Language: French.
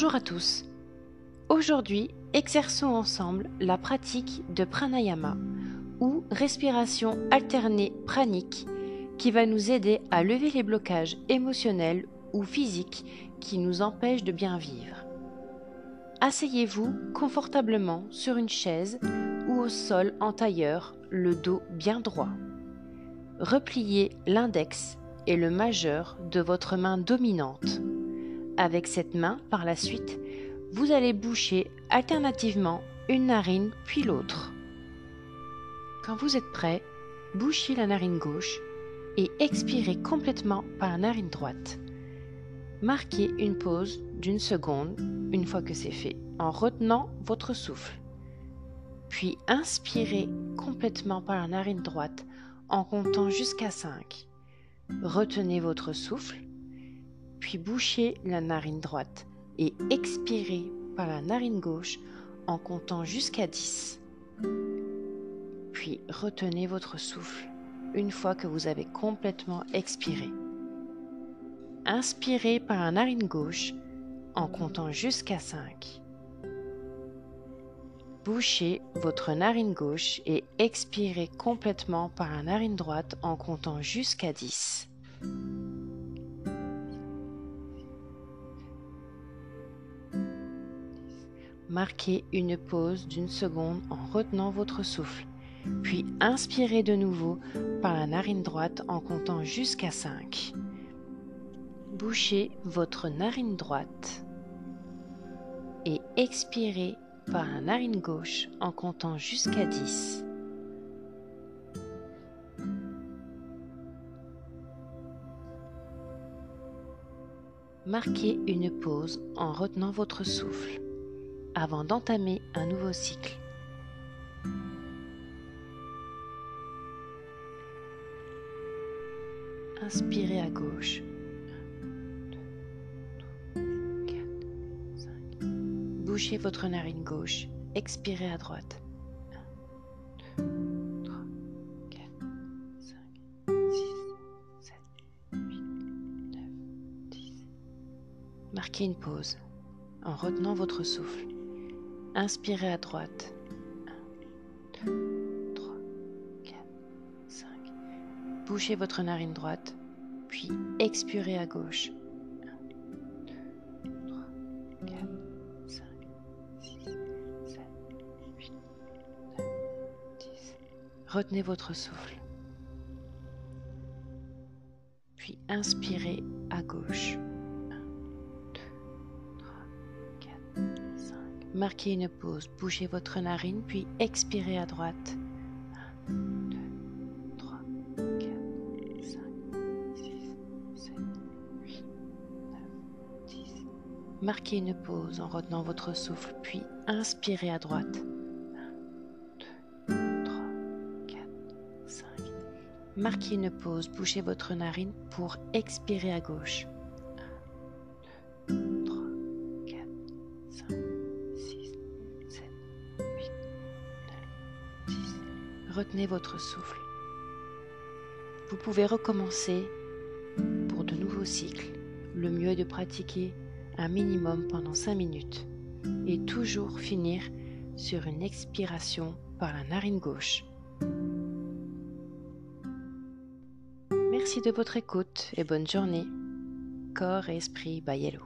Bonjour à tous. Aujourd'hui, exerçons ensemble la pratique de pranayama ou respiration alternée pranique qui va nous aider à lever les blocages émotionnels ou physiques qui nous empêchent de bien vivre. Asseyez-vous confortablement sur une chaise ou au sol en tailleur, le dos bien droit. Repliez l'index et le majeur de votre main dominante. Avec cette main, par la suite, vous allez boucher alternativement une narine puis l'autre. Quand vous êtes prêt, bouchez la narine gauche et expirez complètement par la narine droite. Marquez une pause d'une seconde une fois que c'est fait en retenant votre souffle. Puis inspirez complètement par la narine droite en comptant jusqu'à 5. Retenez votre souffle, puis bouchez la narine droite et expirez par la narine gauche en comptant jusqu'à 10. Puis retenez votre souffle une fois que vous avez complètement expiré. Inspirez par la narine gauche en comptant jusqu'à 5. Bouchez votre narine gauche et expirez complètement par la narine droite en comptant jusqu'à 10. Marquez une pause d'une seconde en retenant votre souffle, puis inspirez de nouveau par la narine droite en comptant jusqu'à 5. Bouchez votre narine droite et expirez par la narine gauche en comptant jusqu'à 10. Marquez une pause en retenant votre souffle avant d'entamer un nouveau cycle. Inspirez à gauche. Bouchez votre narine gauche. Expirez à droite. 1, 2, 3, 4, 5, 6, 7, 8, 9, 10. Marquez une pause en retenant votre souffle. Inspirez à droite. 1, 2, 3, 4, 5. Bouchez votre narine droite, puis expirez à gauche. 1, 2, 3, 4, 5, 6, 7, 8, 9, 10. Retenez votre souffle. Puis inspirez à gauche. Marquez une pause, bougez votre narine, puis expirez à droite. 1, 2, 3, 4, 5, 6, 7, 8, 9, 10. Marquez une pause en retenant votre souffle, puis inspirez à droite. 1, 2, 3, 4, 5. Marquez une pause, bougez votre narine pour expirer à gauche. Retenez votre souffle. Vous pouvez recommencer pour de nouveaux cycles. Le mieux est de pratiquer un minimum pendant 5 minutes et toujours finir sur une expiration par la narine gauche. Merci de votre écoute et bonne journée. Corps et esprit Bayello.